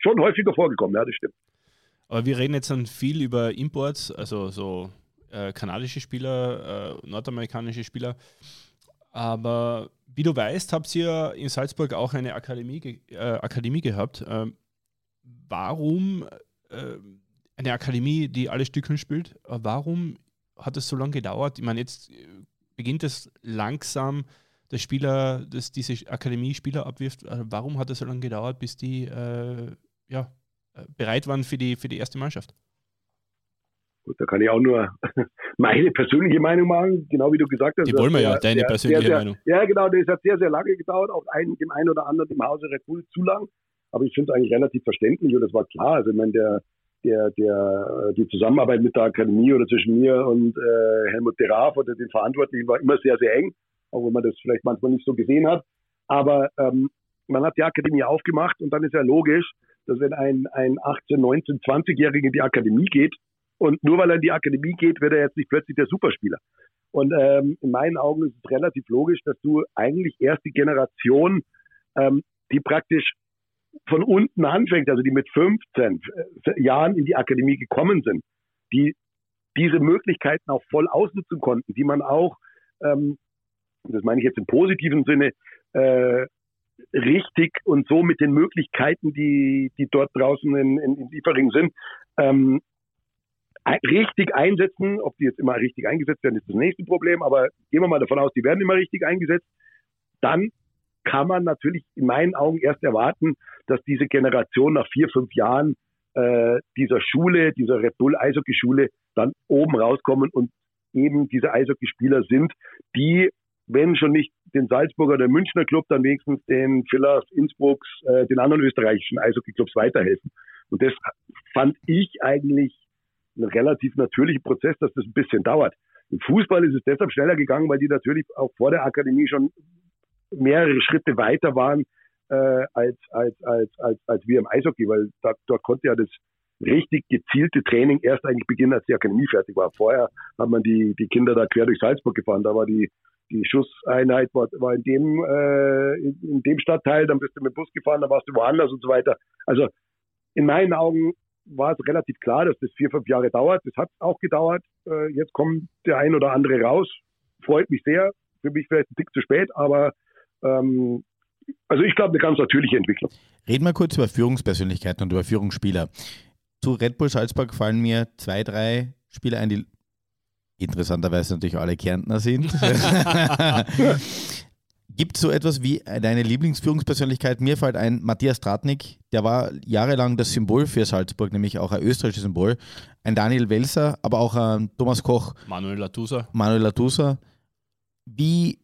schon häufiger vorgekommen, ja, das stimmt. Aber wir reden jetzt dann viel über Imports, also so äh, kanadische Spieler, äh, nordamerikanische Spieler. Aber wie du weißt, habt ihr in Salzburg auch eine Akademie, äh, Akademie gehabt. Ähm, warum äh, eine Akademie, die alle Stückeln spielt, äh, warum hat es so lange gedauert? Ich meine, jetzt äh, beginnt es langsam, der Spieler, dass diese Akademie Spieler abwirft. warum hat es so lange gedauert, bis die ja, bereit waren für die, für die erste Mannschaft? Gut, da kann ich auch nur <laughs> meine persönliche Meinung machen, genau wie du gesagt hast. Die wollen wir ja, deine persönliche sehr, Meinung. Ja, genau, das hat sehr, sehr lange gedauert, auch ein, dem einen oder anderen im Hause Red Bull zu lang. Aber ich finde es eigentlich relativ verständlich und das war klar. Also ich meine, der, der, der, die Zusammenarbeit mit der Akademie oder zwischen mir und äh, Helmut de Raaf oder den Verantwortlichen war immer sehr, sehr eng, auch wenn man das vielleicht manchmal nicht so gesehen hat. Aber ähm, man hat die Akademie aufgemacht und dann ist ja logisch, dass wenn ein, ein 18, 19, 20-Jähriger in die Akademie geht, und nur weil er in die Akademie geht, wird er jetzt nicht plötzlich der Superspieler. Und ähm, in meinen Augen ist es relativ logisch, dass du eigentlich erst die Generation, ähm, die praktisch von unten anfängt, also die mit 15 äh, Jahren in die Akademie gekommen sind, die diese Möglichkeiten auch voll ausnutzen konnten, die man auch, ähm, das meine ich jetzt im positiven Sinne, äh, richtig und so mit den Möglichkeiten, die, die dort draußen in, in, in Liefering sind, ähm, richtig einsetzen. Ob die jetzt immer richtig eingesetzt werden, ist das nächste Problem. Aber gehen wir mal davon aus, die werden immer richtig eingesetzt. Dann kann man natürlich in meinen Augen erst erwarten, dass diese Generation nach vier, fünf Jahren äh, dieser Schule, dieser Red Bull Eishockey-Schule dann oben rauskommen und eben diese Eishockeyspieler sind, die, wenn schon nicht den Salzburger oder Münchner Club, dann wenigstens den Villars, Innsbrucks, äh, den anderen österreichischen Eishockey-Clubs weiterhelfen. Und das fand ich eigentlich ein relativ natürlicher Prozess, dass das ein bisschen dauert. Im Fußball ist es deshalb schneller gegangen, weil die natürlich auch vor der Akademie schon mehrere Schritte weiter waren äh, als, als, als, als, als wir im Eishockey, weil da, dort konnte ja das richtig gezielte Training erst eigentlich beginnen, als die Akademie fertig war. Vorher hat man die, die Kinder da quer durch Salzburg gefahren, da war die, die Schusseinheit war, war in dem äh, in, in dem Stadtteil, dann bist du mit dem Bus gefahren, dann warst du woanders und so weiter. Also in meinen Augen war es relativ klar, dass das vier, fünf Jahre dauert. Das hat auch gedauert. Äh, jetzt kommt der ein oder andere raus. Freut mich sehr. Für mich vielleicht ein Tick zu spät, aber ähm, also ich glaube, eine ganz natürliche Entwicklung. Reden wir kurz über Führungspersönlichkeiten und über Führungsspieler. Zu Red Bull Salzburg fallen mir zwei, drei Spieler ein, die interessanterweise natürlich alle Kärntner sind. <laughs> <laughs> Gibt es so etwas wie deine Lieblingsführungspersönlichkeit? Mir fällt ein Matthias Tratnik, der war jahrelang das Symbol für Salzburg, nämlich auch ein österreichisches Symbol. Ein Daniel Welser, aber auch ein Thomas Koch. Manuel Latusa. Manuel Latusa. Wie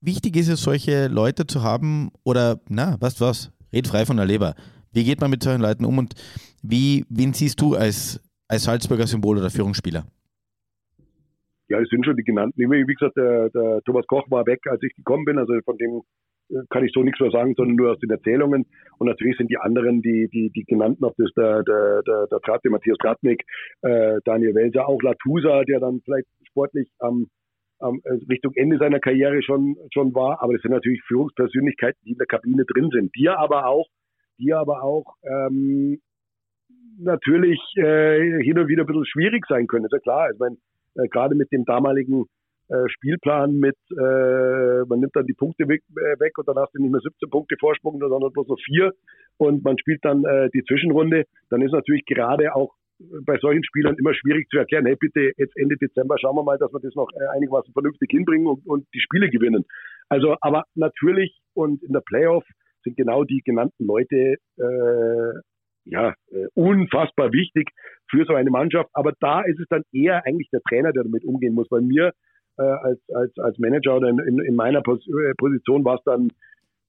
wichtig ist es, solche Leute zu haben? Oder, na, du was? Red frei von der Leber. Wie geht man mit solchen Leuten um und wie, wen siehst du als, als Salzburger Symbol oder Führungsspieler? Ja, es sind schon die genannten. Wie gesagt, der, der Thomas Koch war weg, als ich gekommen bin. Also von dem äh, kann ich so nichts mehr sagen, sondern nur aus den Erzählungen. Und natürlich sind die anderen, die, die, die genannten, ob das der, der, der, der Tratte, Matthias Tratnik, äh, Daniel Welser, auch Latusa, der dann vielleicht sportlich am, am äh, Richtung Ende seiner Karriere schon, schon war. Aber das sind natürlich Führungspersönlichkeiten, die in der Kabine drin sind. Die aber auch, die aber auch ähm, natürlich äh, hin und wieder ein bisschen schwierig sein können. Ist ja klar. Ich meine, äh, gerade mit dem damaligen äh, Spielplan mit, äh, man nimmt dann die Punkte weg, äh, weg und dann hast du nicht mehr 17 Punkte Vorsprung, sondern bloß noch vier und man spielt dann äh, die Zwischenrunde, dann ist natürlich gerade auch bei solchen Spielern immer schwierig zu erklären, hey bitte, jetzt Ende Dezember schauen wir mal, dass wir das noch äh, einigermaßen vernünftig hinbringen und, und die Spiele gewinnen. Also, aber natürlich und in der Playoff sind genau die genannten Leute äh, ja, äh, unfassbar wichtig für so eine Mannschaft. Aber da ist es dann eher eigentlich der Trainer, der damit umgehen muss. Bei mir äh, als, als, als Manager oder in, in, in meiner äh, Position war es dann,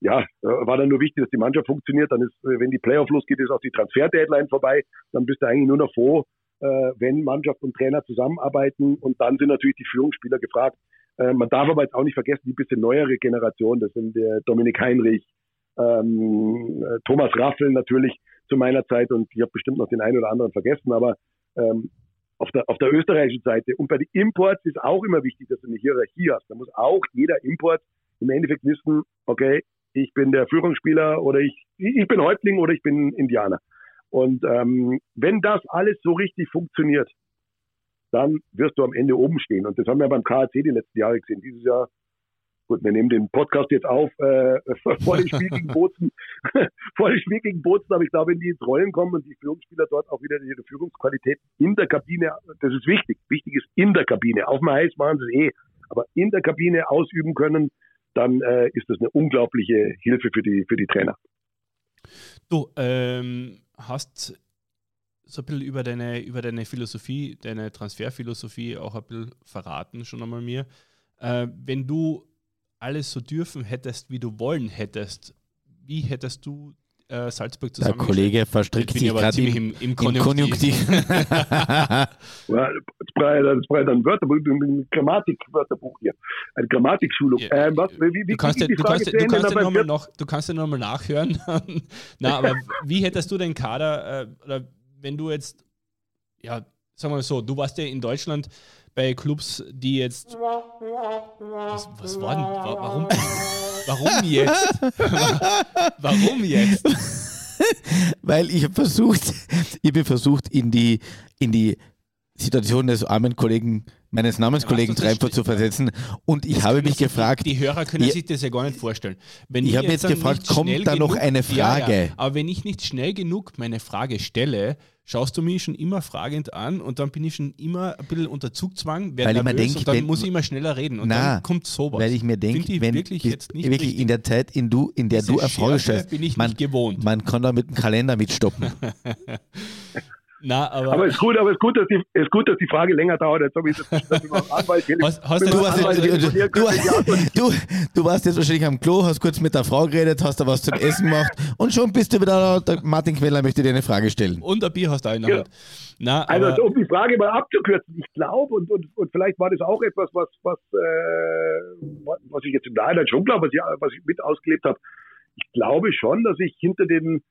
ja, äh, war dann nur wichtig, dass die Mannschaft funktioniert. Dann ist, wenn die Playoff losgeht, ist auch die Transfer-Deadline vorbei. Dann bist du eigentlich nur noch froh, äh, wenn Mannschaft und Trainer zusammenarbeiten. Und dann sind natürlich die Führungsspieler gefragt. Äh, man darf aber jetzt auch nicht vergessen, die bisschen neuere Generation, das sind der Dominik Heinrich, ähm, Thomas Raffel natürlich zu meiner Zeit und ich habe bestimmt noch den einen oder anderen vergessen, aber ähm, auf der, auf der österreichischen Seite und bei den Imports ist auch immer wichtig, dass du eine Hierarchie hast. Da muss auch jeder Import im Endeffekt wissen, okay, ich bin der Führungsspieler oder ich, ich bin Häuptling oder ich bin Indianer. Und ähm, wenn das alles so richtig funktioniert, dann wirst du am Ende oben stehen. Und das haben wir beim KAC die letzten Jahre gesehen. Dieses Jahr, gut, wir nehmen den Podcast jetzt auf äh, <laughs> vor dem Spiel Bozen, <laughs> vor dem Spiel Bozen, aber ich glaube, wenn die ins Rollen kommen und die Führungsspieler dort auch wieder ihre Führungsqualität in der Kabine, das ist wichtig. Wichtig ist in der Kabine. Auf dem Eis machen sie es eh, aber in der Kabine ausüben können, dann äh, ist das eine unglaubliche Hilfe für die, für die Trainer. Du ähm, hast so ein bisschen über deine, über deine Philosophie, deine Transferphilosophie auch ein bisschen verraten, schon einmal mir. Äh, wenn du alles so dürfen hättest, wie du wollen hättest, wie hättest du äh, Salzburg zusammen. Der Kollege verstrickt sich gerade im, im, Konjunktiv. Konjunktiv. <laughs> ja, das braucht ein Wörterbuch, ein Grammatik-Wörterbuch hier. Eine Grammatikschulung. Ja. Ähm, was, wie, wie, du kannst, du kannst, du kannst, ja nochmal noch, du kannst ja nochmal nachhören. <laughs> Na, aber wie hättest du den Kader, äh, oder wenn du jetzt, ja, sagen wir mal so, du warst ja in Deutschland bei Clubs, die jetzt. Was, was war denn? Warum, warum jetzt? <laughs> warum jetzt? <laughs> Weil ich habe versucht, ich bin versucht, in die, in die Situation des armen Kollegen, meines Namenskollegen ja, Treibfer zu versetzen. Und ich habe mich gefragt. Die Hörer können ja, sich das ja gar nicht vorstellen. Wenn ich habe jetzt, jetzt gefragt, kommt da noch eine Frage? Ja, aber wenn ich nicht schnell genug meine Frage stelle, schaust du mich schon immer fragend an und dann bin ich schon immer ein bisschen unter Zugzwang, weil ich mir denke, und dann wenn, muss ich immer schneller reden und na, dann kommt sowas. Weil ich mir denke, wenn wirklich jetzt nicht wirklich in der Zeit, in, du, in der du Erfolg hast, bin ich man, nicht gewohnt. Man kann da mit dem Kalender mitstoppen. <laughs> Na, aber, aber es ist gut, aber es ist gut, dass die, ist gut, dass die Frage länger dauert. Jetzt habe ich das, das Anwalt hast, hast du, du, <laughs> du, du, warst jetzt wahrscheinlich am Klo, hast kurz mit der Frau geredet, hast da was zum Essen gemacht und schon bist du wieder da. Martin Queller möchte dir eine Frage stellen. Und ein Bier hast du auch in der genau. Na, also um die Frage mal abzukürzen, ich glaube und, und, und vielleicht war das auch etwas, was, was, äh, was ich jetzt im Nachhinein schon glaube, was ich, was ich mit ausgelebt habe. Ich glaube schon, dass ich hinter den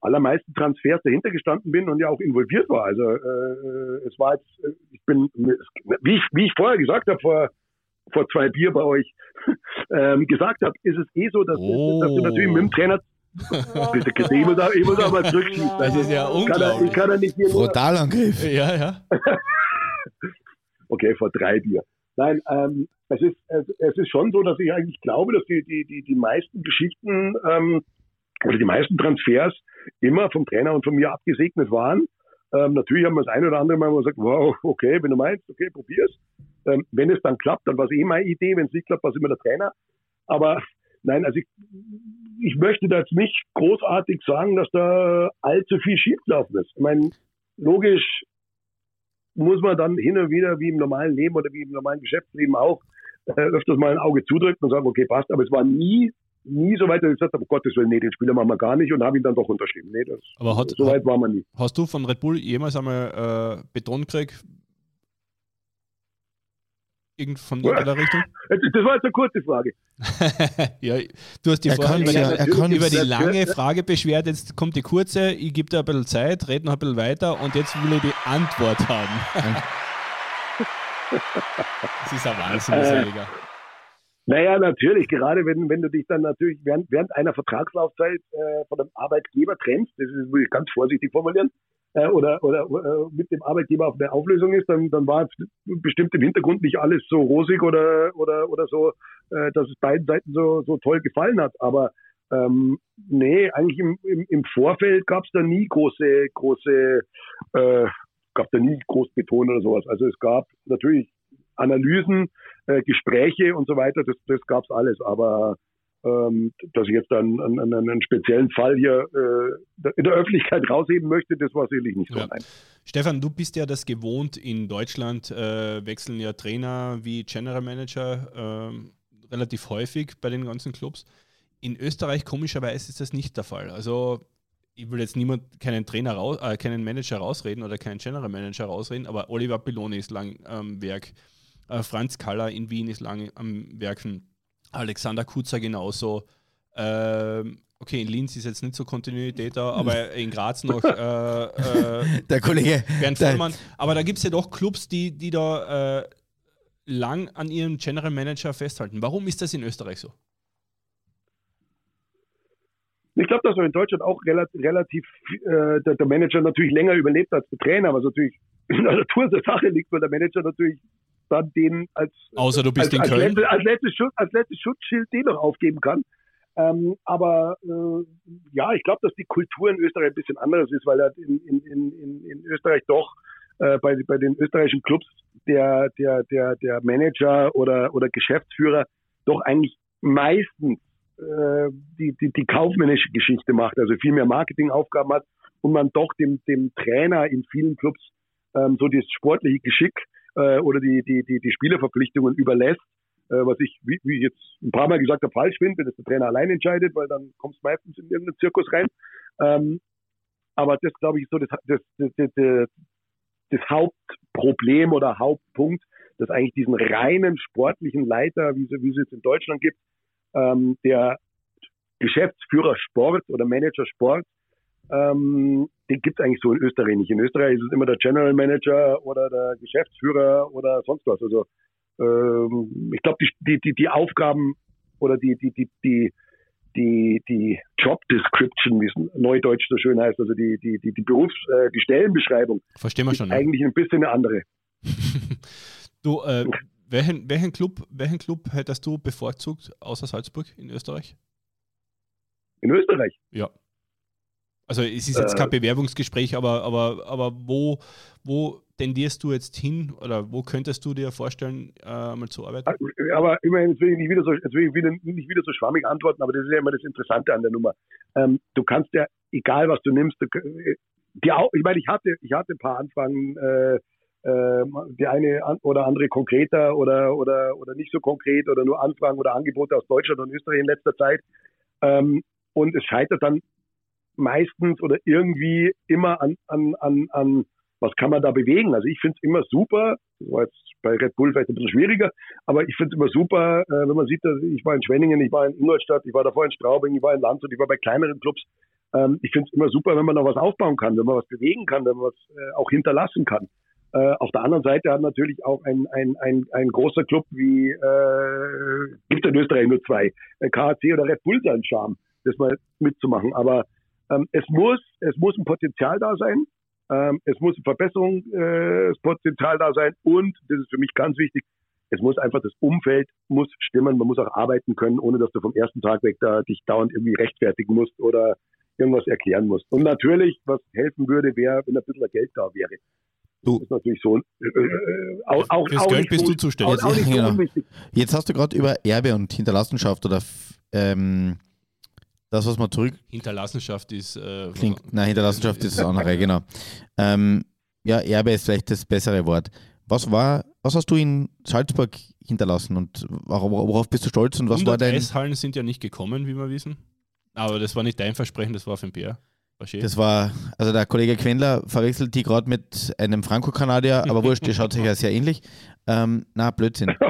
allermeisten Transfers dahinter gestanden bin und ja auch involviert war. Also äh, es war jetzt, äh, ich bin, wie ich, wie ich vorher gesagt habe, vor, vor zwei Bier bei euch <laughs> ähm, gesagt habe, ist es eh so, dass, oh. dass du natürlich mit dem Trainer Bitte, ich muss, ich muss aber zurückschießen. Das ist ja unglaublich. Ich kann, ja nicht hier Frontalangriff. Ja, ja. <laughs> okay, vor drei Bier. Nein, ähm, es, ist, es, es, ist schon so, dass ich eigentlich glaube, dass die, die, die, die meisten Geschichten ähm, oder die meisten Transfers immer vom Trainer und von mir abgesegnet waren. Ähm, natürlich haben wir das ein oder andere Mal gesagt, wow, okay, wenn du meinst, okay, probier's. Ähm, wenn es dann klappt, dann war es eh meine Idee. Wenn es nicht klappt, war es immer der Trainer. Aber nein, also ich, ich möchte da jetzt nicht großartig sagen, dass da allzu viel schiefgelaufen ist. Ich meine, logisch muss man dann hin und wieder, wie im normalen Leben oder wie im normalen Geschäftsleben auch, äh, öfters mal ein Auge zudrücken und sagen, okay, passt, aber es war nie nie so weit, dass ich gesagt habe, um Gottes Willen, nee, den Spieler machen wir gar nicht und habe ihn dann doch unterschrieben. Nee, das, Aber hat, so weit war man nie. Hast du von Red Bull jemals einmal äh, Beton gekriegt? Irgend von irgendeiner Richtung? <laughs> Das war jetzt eine kurze Frage. <laughs> ja, du hast die vorhin über, ja, die, über die lange Frage beschwert, jetzt kommt die kurze, ich gebe dir ein bisschen Zeit, rede noch ein bisschen weiter und jetzt will ich die Antwort haben. <laughs> das ist ein Wahnsinn, äh, naja, natürlich, gerade wenn, wenn du dich dann natürlich während, während einer Vertragslaufzeit äh, von einem Arbeitgeber trennst, das ist, will ich ganz vorsichtig formulieren, äh, oder, oder äh, mit dem Arbeitgeber auf eine Auflösung ist, dann, dann war bestimmt im Hintergrund nicht alles so rosig oder, oder, oder so, äh, dass es beiden Seiten so, so toll gefallen hat. Aber ähm, nee, eigentlich im, im, im Vorfeld gab es da nie große, große, äh, gab da nie groß Beton oder sowas. Also es gab natürlich Analysen, äh, Gespräche und so weiter, das, das gab es alles. Aber Ähm, dass ich jetzt dann einen, einen, einen speziellen Fall hier äh, in der Öffentlichkeit rausheben möchte, das war sicherlich nicht so. Ja. Stefan, du bist ja das gewohnt. In Deutschland äh, wechseln ja Trainer wie General Manager äh, relativ häufig bei den ganzen Clubs. In Österreich komischerweise ist das nicht der Fall. Also ich will jetzt niemand keinen Trainer raus, äh, keinen Manager rausreden oder keinen General Manager rausreden, aber Oliver Piloni ist lang am Werk, äh, Franz Kaller in Wien ist lang am Werken, Alexander Kutzer genauso. Ähm, okay, in Linz ist jetzt nicht so Kontinuität da, aber <laughs> in Graz noch äh, äh, der Kollege Bernd Vollmann. Aber da gibt es ja doch Clubs, die, die da äh, lang an ihrem General Manager festhalten. Warum ist das in Österreich so? Ich glaube, dass er in Deutschland auch relativ, relativ äh, der, der, Manager natürlich länger überlebt als der Trainer, was natürlich <clears throat> in der Natur der Sache liegt, weil der Manager natürlich dann den als, Außer du bist als, in Köln. Als, letztes, als, letztes Schutz, als letztes Schutzschild den noch aufgeben kann. Ähm, aber äh, ja, ich glaube, dass die Kultur in Österreich ein bisschen anderes ist, weil in, in, in, in Österreich doch äh, bei, bei den österreichischen Clubs der, der, der, der Manager oder, oder Geschäftsführer doch eigentlich meistens äh, die, die, die kaufmännische Geschichte macht, also viel mehr Marketingaufgaben hat und man doch dem, dem Trainer in vielen Clubs ähm, so das sportliche Geschick äh, oder die, die, die, die Spielerverpflichtungen überlässt, äh, was ich, wie, wie ich jetzt ein paar Mal gesagt habe, falsch finde, wenn das der Trainer allein entscheidet, weil dann kommst du meistens in irgendeinen Zirkus rein. Ähm, aber das, glaube ich, ist so das, das, das, das, das Hauptproblem oder Hauptpunkt, dass eigentlich diesen reinen sportlichen Leiter, wie, wie es jetzt in Deutschland gibt, ähm, der Geschäftsführer Sport oder Manager Sport, ähm, den gibt es eigentlich so in Österreich nicht. In Österreich ist es immer der General Manager oder der Geschäftsführer oder sonst was. Also ähm, ich glaube, die, die, die Aufgaben oder die, die, die, die, die, die Job Description, wie es neudeutsch so schön heißt, also die, die, die, die Berufs-, äh, die Stellenbeschreibung, Verstehen wir schon, ist eigentlich ein bisschen eine andere. <laughs> du, äh, welchen, welchen, Club, welchen Club hättest du bevorzugt außer Salzburg in Österreich? In Österreich? Ja. Also es ist jetzt äh, kein Bewerbungsgespräch, aber, aber, aber wo, wo tendierst du jetzt hin oder wo könntest du dir vorstellen, äh, mal zu arbeiten? Äh, aber immerhin, jetzt will ich nicht wieder so, jetzt will ich wieder, nicht wieder so schwammig antworten, aber das ist ja immer das Interessante an der Nummer. Ähm, du kannst ja, egal was du nimmst, du, die, ich meine, ich hatte, ich hatte ein paar Anfragen äh, äh, die eine oder andere konkreter oder, oder, oder nicht so konkret oder nur Anfragen oder Angebote aus Deutschland und Österreich in letzter Zeit. Ähm, und es scheitert dann meistens oder irgendwie immer an, an, an, an was kann man da bewegen. Also ich finde es immer super, das war jetzt bei Red Bull vielleicht ein bisschen schwieriger, aber ich finde es immer super, äh, wenn man sieht, dass ich war in Schwenningen, ich war in Ingolstadt, ich war davor in Straubing, ich war in Landshut, ich war bei kleineren Clubs. Ähm, ich finde es immer super, wenn man da was aufbauen kann, wenn man was bewegen kann, wenn man was äh, auch hinterlassen kann. Äh, auf der anderen Seite hat natürlich auch ein, ein, ein, ein großer Club wie, äh, gibt in Österreich nur zwei, äh, KHC oder Red Bull seinen Charme, das mal mitzumachen. Aber ähm, es muss, es muss ein Potenzial da sein. Ähm, es muss ein Verbesserungspotenzial da sein und, das ist für mich ganz wichtig, es muss einfach das Umfeld muss stimmen. Man muss auch arbeiten können, ohne dass du vom ersten Tag weg da dich dauernd irgendwie rechtfertigen musst oder irgendwas erklären musst. Und natürlich, was helfen würde, wäre, wenn ein bisschen Geld da wäre. Du. Das ist natürlich so. Äh, äh auch, auch, Fürs auch Geld bist so, du zuständig. Jetzt, so genau. Jetzt hast du gerade über Erbe und Hinterlassenschaft oder ähm, das, was man zurück. Hinterlassenschaft ist. Äh, klingt, nein, Hinterlassenschaft ist das andere, genau. Ähm, ja, Erbe ist vielleicht das bessere Wort. Was war, was hast du in Salzburg hinterlassen und worauf bist du stolz und was war dein. Eishallen sind ja nicht gekommen, wie wir wissen. Aber das war nicht dein Versprechen, das war von Bär. Das war, also der Kollege Quendler verwechselt die gerade mit einem Franco-Kanadier, aber <laughs> wurscht, die schaut sich ja sehr ähnlich. Ähm, na, Blödsinn. <laughs>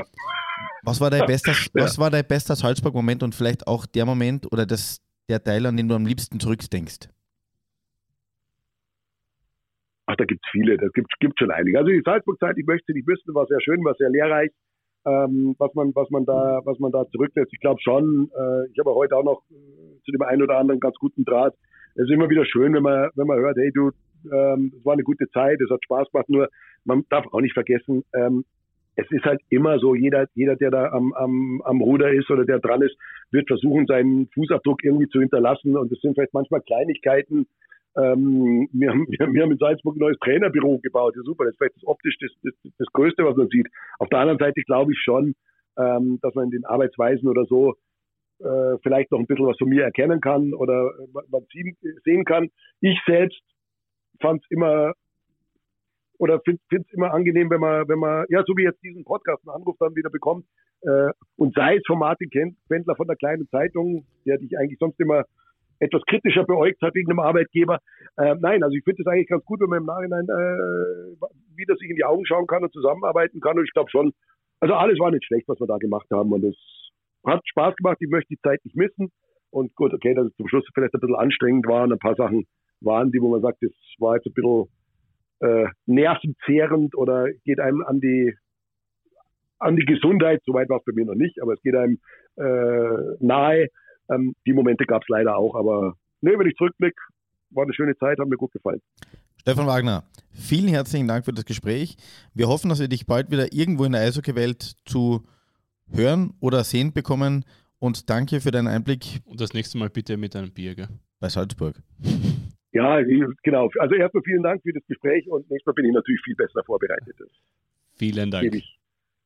Was war dein bester, was war dein bester Salzburg-Moment und vielleicht auch der Moment oder das, der Teil, an den du am liebsten zurückdenkst? Ach, da gibt es viele, da gibt es schon einige. Also die Salzburg-Zeit, ich möchte nicht wissen, war sehr schön, war sehr lehrreich, ähm, was man, was man da, was man da zurücklässt. Ich glaube schon, äh, ich habe heute auch noch äh, zu dem einen oder anderen ganz guten Draht es ist immer wieder schön, wenn man, wenn man hört, hey du, ähm, es war eine gute Zeit, es hat Spaß gemacht, nur man darf auch nicht vergessen, ähm, es ist halt immer so, jeder, jeder, der da am, am, am Ruder ist oder der dran ist, wird versuchen, seinen Fußabdruck irgendwie zu hinterlassen. Und es sind vielleicht manchmal Kleinigkeiten. Ähm, wir, haben, wir, haben in Salzburg ein neues Trainerbüro gebaut. Ja, super, das ist vielleicht optisch das, das, das Größte, was man sieht. Auf der anderen Seite glaube ich schon, ähm, dass man in den Arbeitsweisen oder so äh, vielleicht noch ein bisschen was von mir erkennen kann oder man sehen kann. Ich selbst fand es immer oder finde es immer angenehm, wenn man, wenn man, ja, so wie jetzt diesen Podcast, einen Anruf dann wieder bekommt, äh, und sei es von Martin Wendler von der kleinen Zeitung, der dich eigentlich sonst immer etwas kritischer beäugt hat wegen einem Arbeitgeber. Äh, nein, also ich finde es eigentlich ganz gut, wenn man im Nachhinein äh, wieder sich in die Augen schauen kann und zusammenarbeiten kann. Und ich glaube schon, also alles war nicht schlecht, was wir da gemacht haben. Und es hat Spaß gemacht. Ich möchte die Zeit nicht missen. Und gut, okay, dass es zum Schluss vielleicht ein bisschen anstrengend war und ein paar Sachen waren, die, wo man sagt, das war jetzt ein bisschen äh, nervenzehrend oder geht einem an die an die Gesundheit, soweit war es bei mir noch nicht, aber es geht einem äh, nahe. Ähm, die Momente gab es leider auch, aber ne, wenn ich zurückblicke, war eine schöne Zeit, hat mir gut gefallen. Stefan Wagner, vielen herzlichen Dank für das Gespräch. Wir hoffen, dass wir dich bald wieder irgendwo in der Eishockey-Welt zu hören oder sehen bekommen und danke für deinen Einblick. Und das nächste Mal bitte mit einem Bier, gell? Bei Salzburg. Ja, genau. Also erstmal vielen Dank für das Gespräch und nächstes Mal bin ich natürlich viel besser vorbereitet. Vielen Dank.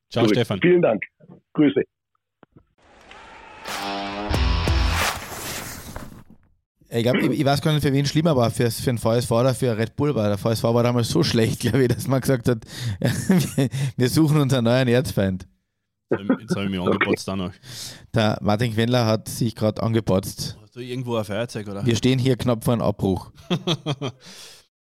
Ciao, zurück. Stefan. Vielen Dank. Grüße. Ich, glaub, ich, ich, weiß gar nicht, für wen schlimmer war, für, für den VSV oder für Red Bull war. Der VSV war damals so schlecht, <laughs> glaube ich, dass man gesagt hat, <laughs> wir suchen uns einen neuen Erzfeind. Jetzt habe ich mich <laughs> angepotzt auch noch. Der Martin Quendler hat sich gerade angepotzt. Hast du irgendwo ein Feuerzeug, oder? Wir stehen hier knapp vor einem Abbruch. <laughs>